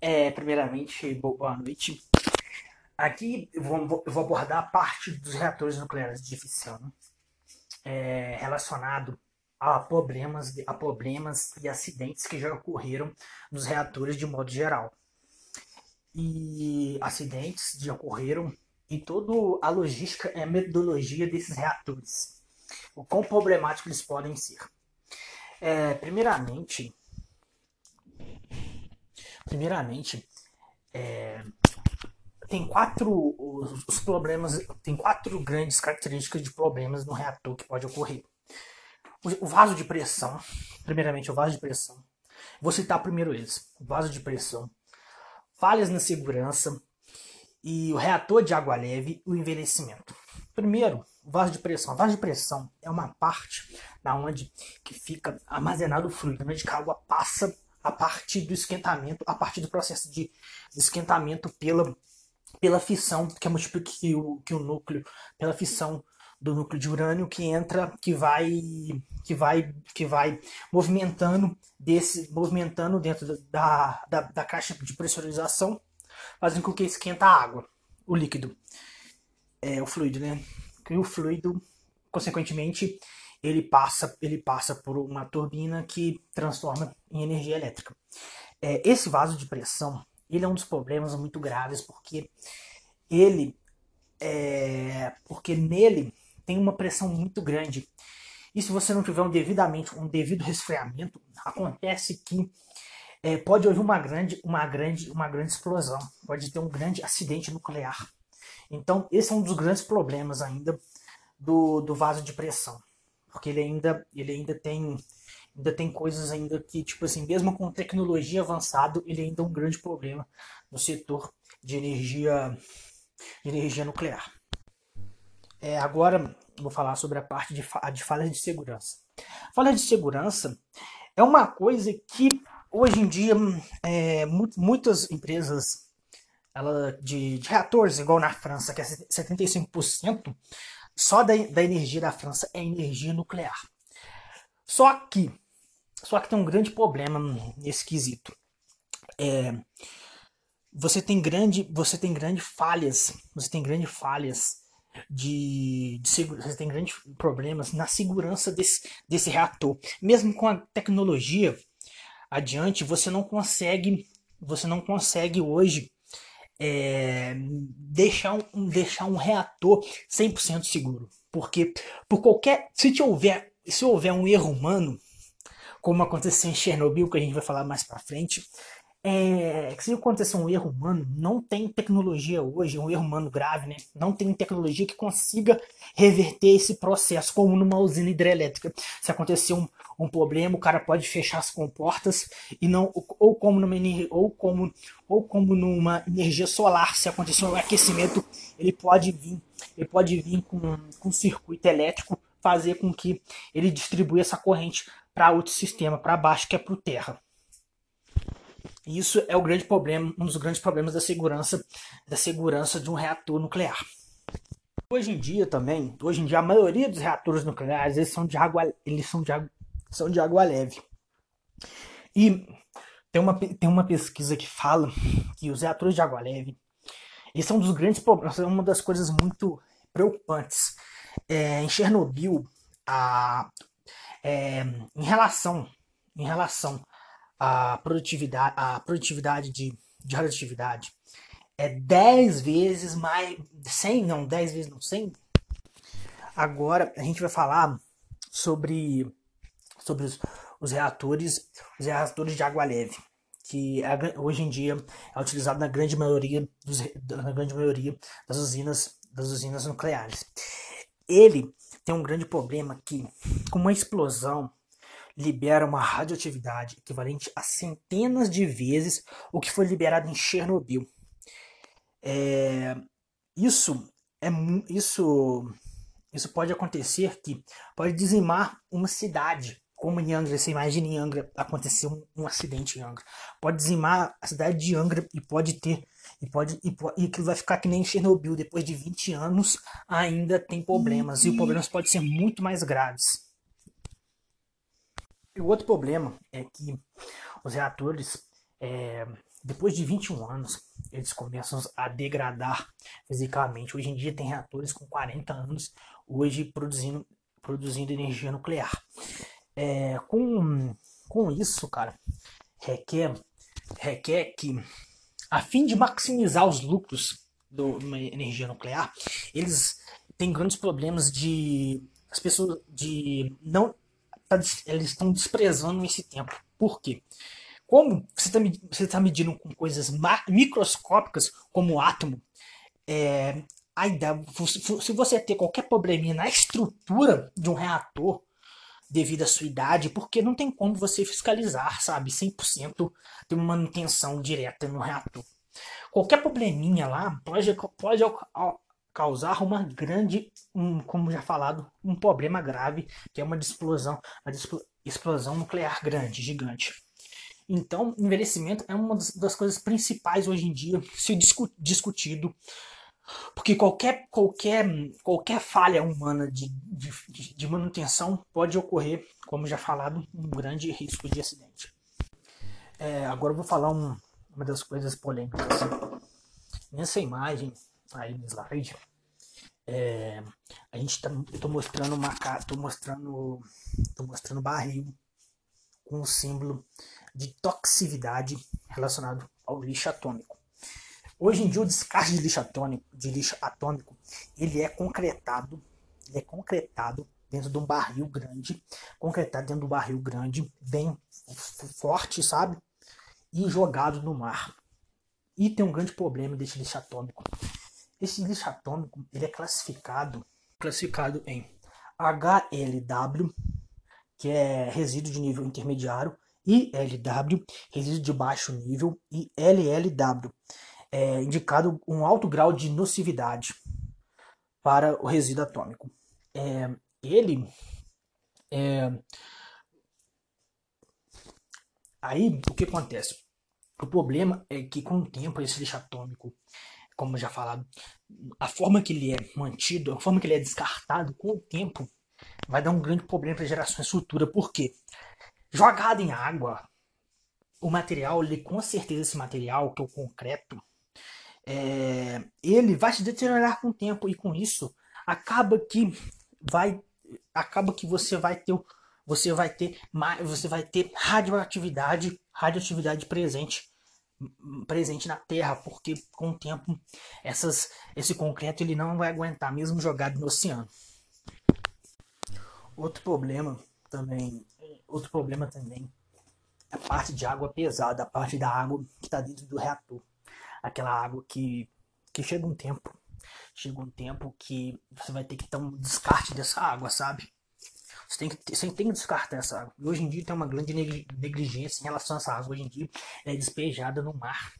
É, primeiramente, boa noite. Aqui eu vou, eu vou abordar a parte dos reatores nucleares de fissão é, relacionado a problemas, a problemas e acidentes que já ocorreram nos reatores de modo geral. E acidentes já ocorreram em toda a logística e a metodologia desses reatores. O quão problemático eles podem ser. É, primeiramente, primeiramente, é, tem quatro os, os, problemas, tem quatro grandes características de problemas no reator que pode ocorrer. O, o vaso de pressão, primeiramente o vaso de pressão. Vou citar primeiro eles: vaso de pressão, falhas na segurança e o reator de água leve o envelhecimento. Primeiro, o vaso de pressão. O vaso de pressão é uma parte da onde que fica armazenado o fluido, onde a água passa a partir do esquentamento, a partir do processo de esquentamento pela, pela fissão, que é que o, que o núcleo, pela fissão do núcleo de urânio que entra, que vai, que vai, que vai movimentando desse, movimentando dentro da, da, da caixa de pressurização, fazendo com que esquenta a água, o líquido, é o fluido, né? Que o fluido, consequentemente, ele passa, ele passa por uma turbina que transforma em energia elétrica. É, esse vaso de pressão, ele é um dos problemas muito graves porque ele, é, porque nele tem uma pressão muito grande. E se você não tiver um devidamente um devido resfriamento, acontece que é, pode haver uma grande, uma grande, uma grande explosão, pode ter um grande acidente nuclear. Então, esse é um dos grandes problemas ainda do, do vaso de pressão porque ele ainda, ele ainda tem ainda tem coisas ainda que, tipo assim, mesmo com tecnologia avançada, ele ainda é um grande problema no setor de energia, de energia nuclear. É, agora vou falar sobre a parte de, de falhas de segurança. Falha de segurança é uma coisa que hoje em dia é, muitas empresas ela, de, de reatores, igual na França, que é 75%, só da, da energia da França é energia nuclear. Só que, só que tem um grande problema nesse quesito. É, você tem grande, você tem grande falhas, você tem grandes falhas de, de você tem grandes problemas na segurança desse, desse reator. Mesmo com a tecnologia adiante, você não consegue, você não consegue hoje é, deixar, um, deixar um reator 100% seguro. Porque por qualquer se houver se houver um erro humano, como aconteceu em Chernobyl, que a gente vai falar mais para frente, é, se acontecer um erro humano, não tem tecnologia hoje, um erro humano grave, né? Não tem tecnologia que consiga reverter esse processo, como numa usina hidrelétrica. Se acontecer um, um problema, o cara pode fechar as comportas e não, ou como numa ou como ou como numa energia solar, se acontecer um aquecimento, ele pode vir, ele pode vir com, com circuito elétrico fazer com que ele distribua essa corrente para outro sistema, para baixo, que é para o terra. Isso é o grande problema, um dos grandes problemas da segurança, da segurança de um reator nuclear. Hoje em dia também, hoje em dia a maioria dos reatores nucleares eles são de água, eles são de água, são de água leve. E tem uma, tem uma pesquisa que fala que os reatores de água leve eles são um dos grandes problemas, são uma das coisas muito preocupantes. É, em Chernobyl, a, é, em relação em relação a produtividade, a produtividade de, de radioatividade é 10 vezes mais. 100, não, 10 vezes não, 100. Agora a gente vai falar sobre, sobre os, os reatores, os reatores de água leve, que é, hoje em dia é utilizado na grande maioria, dos, na grande maioria das usinas, das usinas nucleares. Ele tem um grande problema que, com uma explosão, libera uma radioatividade equivalente a centenas de vezes o que foi liberado em Chernobyl. É, isso é isso isso pode acontecer que pode dizimar uma cidade, como em Angra, você imagina em Angra aconteceu um, um, acidente em Angra, pode dizimar a cidade de Angra e pode ter e pode e, e aquilo vai ficar que nem Chernobyl depois de 20 anos ainda tem problemas e os problemas podem ser muito mais graves. E o outro problema é que os reatores é, depois de 21 anos, eles começam a degradar fisicamente. Hoje em dia tem reatores com 40 anos, hoje produzindo, produzindo energia nuclear. É, com, com isso, cara, requer, requer que, a fim de maximizar os lucros de uma energia nuclear, eles têm grandes problemas de as pessoas de não tá, eles estão desprezando esse tempo. Por quê? Como você está você tá medindo com coisas microscópicas como o átomo, é, ainda, se você ter qualquer probleminha na estrutura de um reator devido à sua idade, porque não tem como você fiscalizar, sabe, 100% de uma manutenção direta no reator. Qualquer probleminha lá pode, pode causar uma grande, um, como já falado, um problema grave, que é uma explosão, uma explosão nuclear grande, gigante. Então, envelhecimento é uma das coisas principais hoje em dia, se discu discutido, porque qualquer, qualquer, qualquer falha humana de, de, de, manutenção pode ocorrer, como já falado, um grande risco de acidente. É, agora eu vou falar um, uma das coisas polêmicas. Nessa imagem aí no slide, é, a gente tá, eu tô mostrando uma tô mostrando, tô mostrando barril com o símbolo de toxicidade relacionado ao lixo atômico. Hoje em dia o descarte de lixo atômico, de lixo atômico, ele é concretado, ele é concretado dentro de um barril grande, concretado dentro de um barril grande, bem forte, sabe? E jogado no mar. E tem um grande problema desse lixo atômico. Esse lixo atômico, ele é classificado, classificado em HLW, que é resíduo de nível intermediário, ILW, resíduo de baixo nível, e LLW, é indicado um alto grau de nocividade para o resíduo atômico. É, ele é, aí o que acontece? O problema é que com o tempo esse lixo atômico, como já falado, a forma que ele é mantido, a forma que ele é descartado com o tempo, vai dar um grande problema para gerações futuras. Por quê? Jogado em água, o material, ele, com certeza esse material, que é o concreto, é, ele vai se deteriorar com o tempo e com isso acaba que vai acaba que você vai ter você vai ter você vai ter radioatividade radioatividade presente presente na Terra porque com o tempo essas esse concreto ele não vai aguentar mesmo jogado no oceano outro problema também outro problema também é a parte de água pesada, a parte da água que está dentro do reator. Aquela água que, que chega um tempo, chega um tempo que você vai ter que ter um descarte dessa água, sabe? Você tem que, você tem que descartar essa água. E hoje em dia tem uma grande negligência em relação a essa água. Hoje em dia é despejada no mar.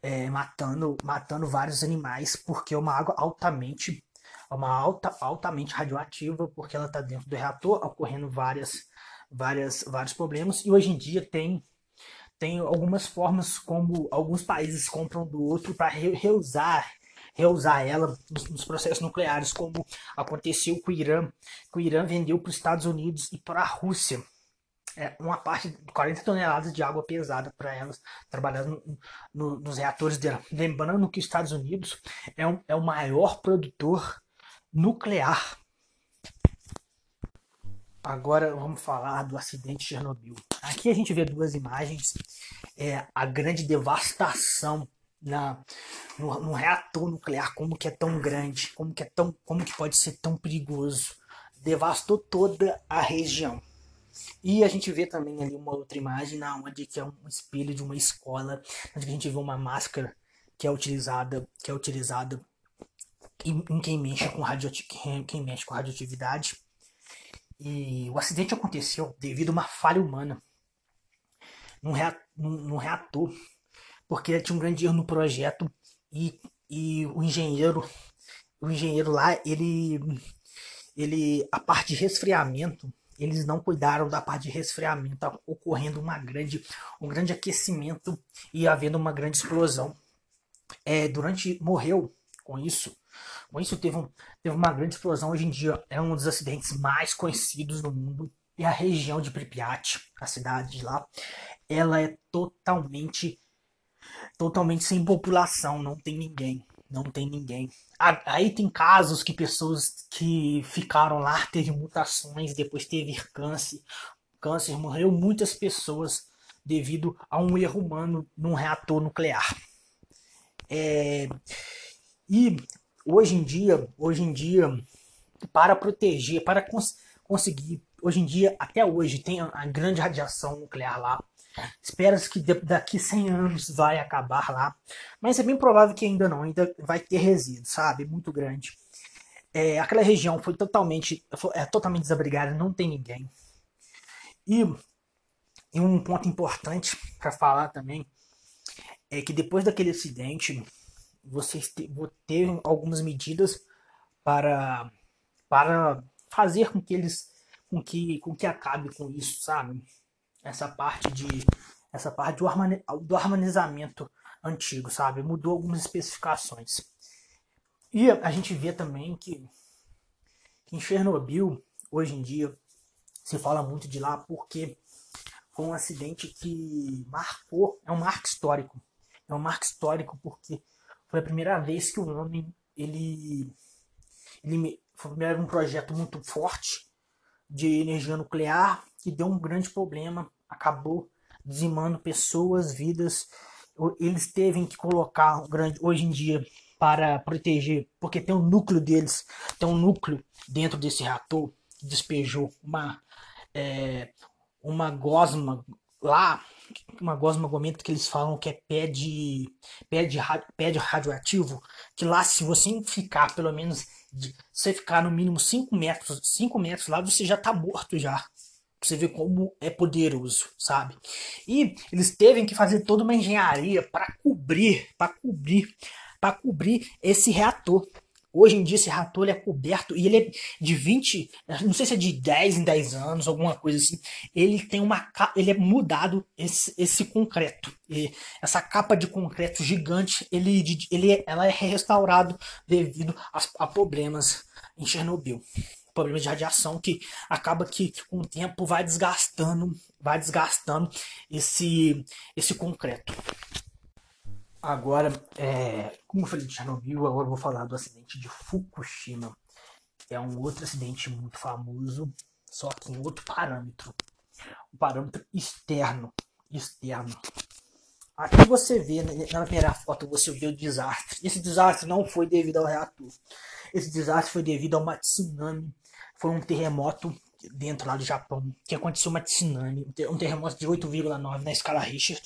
É, matando, matando vários animais, porque é uma água altamente é uma alta, altamente radioativa, porque ela está dentro do reator, ocorrendo várias, várias, vários problemas. E hoje em dia tem, tem algumas formas como alguns países compram do outro para reusar reusar ela nos processos nucleares, como aconteceu com o Irã, que o Irã vendeu para os Estados Unidos e para a Rússia é, uma parte de 40 toneladas de água pesada para elas trabalhar no, no, nos reatores dela. Lembrando que os Estados Unidos é, um, é o maior produtor nuclear. Agora vamos falar do acidente de Chernobyl. Aqui a gente vê duas imagens, é, a grande devastação na, no, no, reator nuclear, como que é tão grande, como que é tão, como que pode ser tão perigoso. Devastou toda a região. E a gente vê também ali uma outra imagem na onde que é um espelho de uma escola, onde a gente vê uma máscara que é utilizada, que é utilizada em, em quem mexe com radioatividade. E o acidente aconteceu devido a uma falha humana. Num num reator. Porque tinha um grande erro no projeto. E, e o engenheiro o engenheiro lá ele ele a parte de resfriamento eles não cuidaram da parte de resfriamento tá ocorrendo uma grande um grande aquecimento e havendo uma grande explosão. É, durante morreu com isso com isso, teve, um, teve uma grande explosão. Hoje em dia é um dos acidentes mais conhecidos no mundo. E a região de Pripyat, a cidade de lá, ela é totalmente totalmente sem população, não tem ninguém, não tem ninguém. Aí tem casos que pessoas que ficaram lá teve mutações, depois teve câncer, câncer morreu muitas pessoas devido a um erro humano num reator nuclear. É, e hoje em dia, hoje em dia, para proteger, para cons conseguir, hoje em dia, até hoje, tem a grande radiação nuclear lá. Espera-se que daqui 100 anos vai acabar lá, mas é bem provável que ainda não, ainda vai ter resíduo, sabe? Muito grande. É, aquela região foi totalmente, é totalmente desabrigada, não tem ninguém. E, e um ponto importante para falar também é que depois daquele acidente, vocês teve algumas medidas para, para fazer com que eles com que, com que acabe com isso, sabe? Essa parte de essa parte do, harmoni, do harmonizamento antigo, sabe? Mudou algumas especificações. E a gente vê também que, que em Chernobyl, hoje em dia, se fala muito de lá porque foi um acidente que marcou, é um marco histórico é um marco histórico porque foi a primeira vez que o homem ele, ele foi um projeto muito forte de energia nuclear que deu um grande problema, acabou dizimando pessoas, vidas. Eles teve que colocar um grande hoje em dia para proteger, porque tem um núcleo deles, tem um núcleo dentro desse reator que despejou uma é, uma gosma lá uma gosma gomento que eles falam que é pé de, pé de, pé de radioativo, que lá se você ficar pelo menos, de, você ficar no mínimo 5 metros, 5 metros lá, você já tá morto já. Você ver como é poderoso, sabe? E eles teve que fazer toda uma engenharia para cobrir, para cobrir, para cobrir esse reator. Hoje em dia esse reator é coberto e ele é de 20, não sei se é de 10 em 10 anos, alguma coisa assim. Ele tem uma ele é mudado esse, esse concreto. E essa capa de concreto gigante, ele, ele ela é restaurado devido a, a problemas em Chernobyl. Problemas de radiação que acaba que com o tempo vai desgastando, vai desgastando esse esse concreto. Agora, é, como eu falei de Chernobyl, agora eu vou falar do acidente de Fukushima. É um outro acidente muito famoso, só que em outro parâmetro. Um parâmetro externo. Externo. Aqui você vê, né, na primeira foto, você vê o desastre. Esse desastre não foi devido ao reator. Esse desastre foi devido a uma tsunami. Foi um terremoto dentro lá do Japão. Que aconteceu uma tsunami. Um terremoto de 8,9 na escala Richter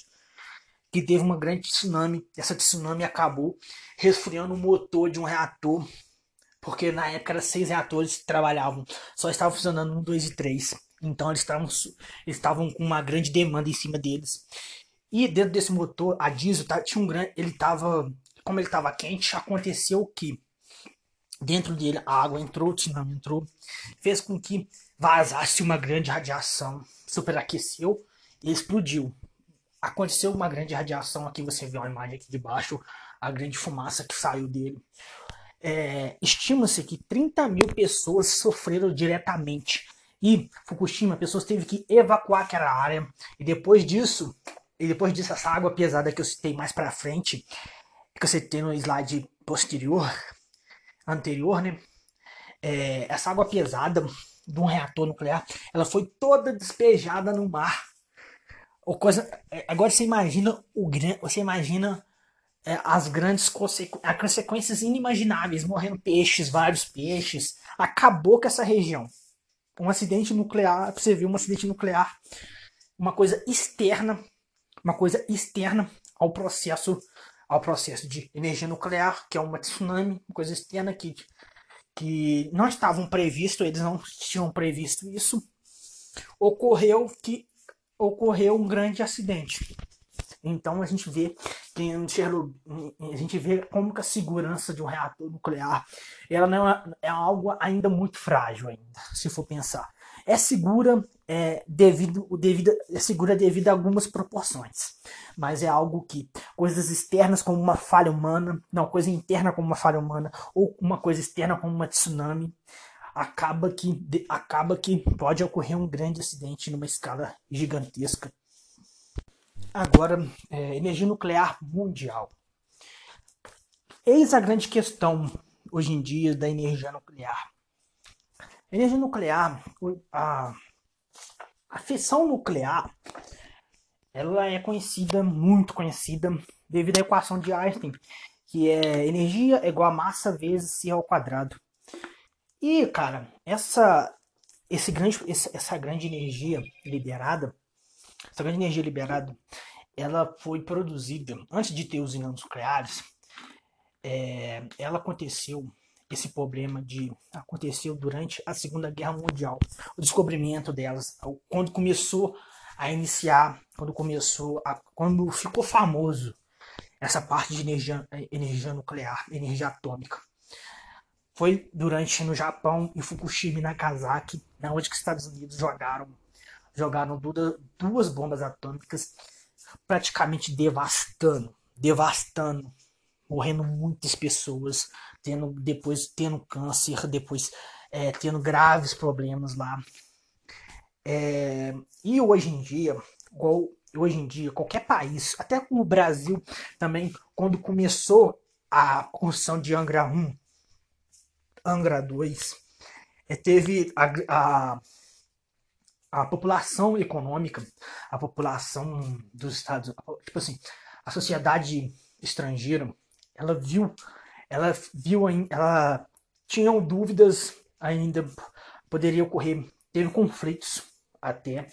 que teve uma grande tsunami. Essa tsunami acabou resfriando o motor de um reator, porque na época eram seis reatores que trabalhavam, só estavam funcionando um, dois e três. Então eles estavam, estavam com uma grande demanda em cima deles. E dentro desse motor, a diesel tá, tinha um grande, ele estava, como ele estava quente, aconteceu que dentro dele a água entrou, o tsunami entrou, fez com que vazasse uma grande radiação, superaqueceu e explodiu aconteceu uma grande radiação aqui, você vê uma imagem aqui de baixo, a grande fumaça que saiu dele. É, Estima-se que 30 mil pessoas sofreram diretamente. E Fukushima, pessoas teve que evacuar aquela área. E depois disso, e depois disso, essa água pesada que eu citei mais para frente, que eu citei no slide posterior, anterior, né? É, essa água pesada de um reator nuclear, ela foi toda despejada no mar o coisa, é, agora você imagina o você imagina é, as grandes as consequências inimagináveis, morrendo peixes, vários peixes. Acabou com essa região. Um acidente nuclear, você viu um acidente nuclear, uma coisa externa, uma coisa externa ao processo ao processo de energia nuclear, que é uma tsunami, uma coisa externa que, que não estavam previsto, eles não tinham previsto isso. Ocorreu que ocorreu um grande acidente. Então a gente vê que a gente vê como que a segurança de um reator nuclear ela não é, é algo ainda muito frágil ainda, se for pensar. É segura é, devido, devido, é segura devido a algumas proporções, mas é algo que coisas externas como uma falha humana, não coisa interna como uma falha humana ou uma coisa externa como uma tsunami acaba que, acaba que pode ocorrer um grande acidente numa escala gigantesca. agora é, energia nuclear mundial. Eis a grande questão hoje em dia da energia nuclear. A energia nuclear, a, a fissão nuclear, ela é conhecida, muito conhecida, devido à equação de Einstein, que é energia igual a massa vezes c ao quadrado. E, cara, essa, esse grande, essa grande energia liberada, essa grande energia liberada, ela foi produzida antes de ter usinas nucleares. É, ela aconteceu esse problema de aconteceu durante a Segunda Guerra Mundial, o descobrimento delas, quando começou a iniciar, quando começou a, quando ficou famoso essa parte de energia, energia nuclear, energia atômica. Foi durante no Japão e Fukushima e Nagasaki, na onde que os Estados Unidos jogaram jogaram duas, bombas atômicas, praticamente devastando, devastando, morrendo muitas pessoas, tendo depois tendo câncer, depois é, tendo graves problemas lá. É, e hoje em dia, igual hoje em dia, qualquer país, até o Brasil também, quando começou a construção de Angra 1, Angra 2, é, teve a, a, a população econômica, a população dos Estados tipo assim, a sociedade estrangeira, ela viu, ela viu, ela tinham dúvidas ainda, poderia ocorrer, teve conflitos até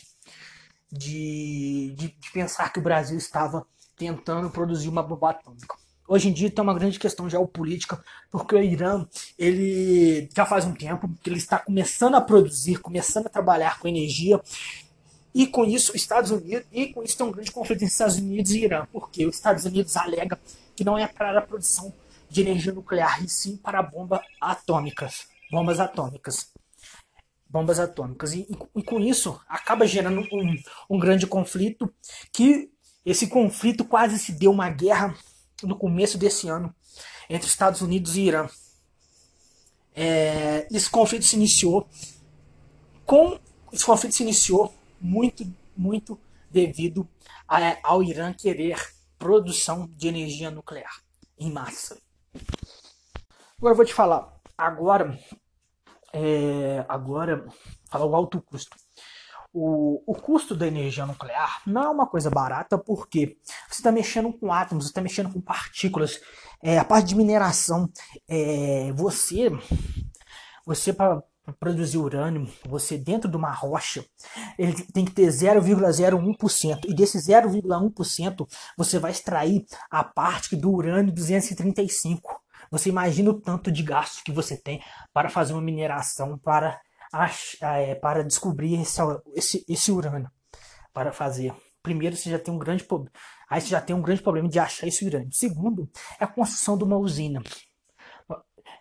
de, de, de pensar que o Brasil estava tentando produzir uma bomba atômica. Hoje em dia tem uma grande questão geopolítica, porque o Irã, ele já faz um tempo que ele está começando a produzir, começando a trabalhar com energia, e com isso Estados Unidos, e com isso tem um grande conflito entre Estados Unidos e Irã, porque os Estados Unidos alega que não é para a produção de energia nuclear, e sim para bombas atômicas, bombas atômicas bombas atômicas. E, e, com isso acaba gerando um, um grande conflito, que esse conflito quase se deu uma guerra no começo desse ano entre Estados Unidos e Irã. É, esse conflito se iniciou com esse conflito se iniciou muito muito devido a, ao Irã querer produção de energia nuclear em massa. Agora eu vou te falar. Agora é, agora, falar o alto custo. O, o custo da energia nuclear não é uma coisa barata porque você está mexendo com átomos, você está mexendo com partículas. É, a parte de mineração, é, você, você para produzir urânio, você dentro de uma rocha, ele tem que ter 0,01%. E desse 0,1% você vai extrair a parte do urânio 235. Você imagina o tanto de gasto que você tem para fazer uma mineração, para, é, para descobrir esse, esse, esse urânio. Para fazer. Primeiro, você já tem um grande problema. Aí você já tem um grande problema de achar esse urânio. Segundo, é a construção de uma usina.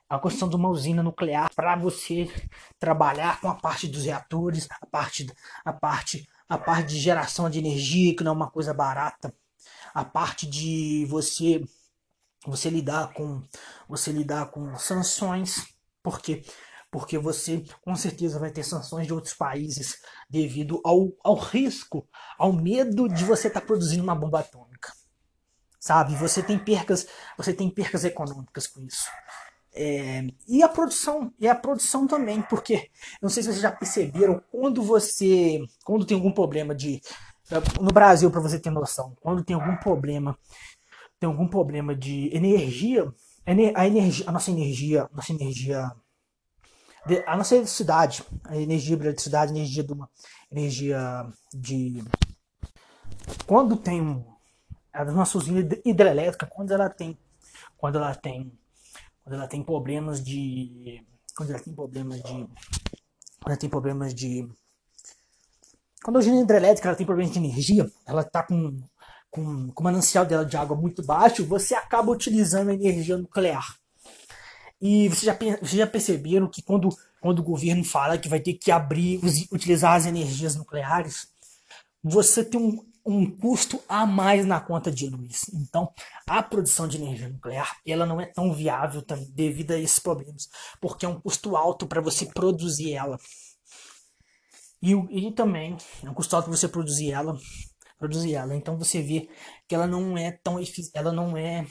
A construção de uma usina nuclear para você trabalhar com a parte dos reatores, a parte, a parte, a parte de geração de energia, que não é uma coisa barata. A parte de você você lidar com você lidar com sanções, porque porque você com certeza vai ter sanções de outros países devido ao, ao risco, ao medo de você estar tá produzindo uma bomba atômica. Sabe? Você tem percas, você tem percas econômicas com isso. É, e a produção, e a produção também, porque não sei se vocês já perceberam quando você, quando tem algum problema de no Brasil para você ter noção, quando tem algum problema tem algum problema de energia, a energia, a nossa energia, nossa energia, a nossa eletricidade, a energia de eletricidade, a energia de uma energia de quando tem um, a nossa usina hidrelétrica, quando ela tem, quando ela tem, quando ela tem problemas de, quando ela tem problemas de, quando ela tem problemas de, quando a usina hidrelétrica ela tem problemas de energia, ela está com com, com o manancial dela de água muito baixo, você acaba utilizando a energia nuclear. E vocês já, vocês já perceberam que quando, quando o governo fala que vai ter que abrir, utilizar as energias nucleares, você tem um, um custo a mais na conta de luz. Então, a produção de energia nuclear ela não é tão viável também, devido a esses problemas, porque é um custo alto para você produzir ela. E, e também é um custo alto para você produzir ela produzir ela. Então você vê que ela não é tão ela não é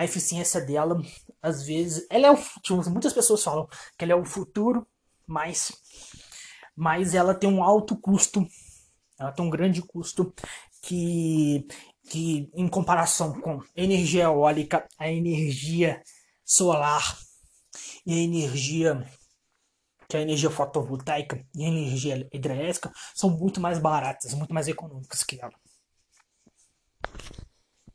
a eficiência dela às vezes ela é o tipo, muitas pessoas falam que ela é o futuro, mas mas ela tem um alto custo, ela tem um grande custo que que em comparação com energia eólica, a energia solar e a energia que a energia fotovoltaica e a energia hidrelétrica são muito mais baratas, muito mais econômicas que ela.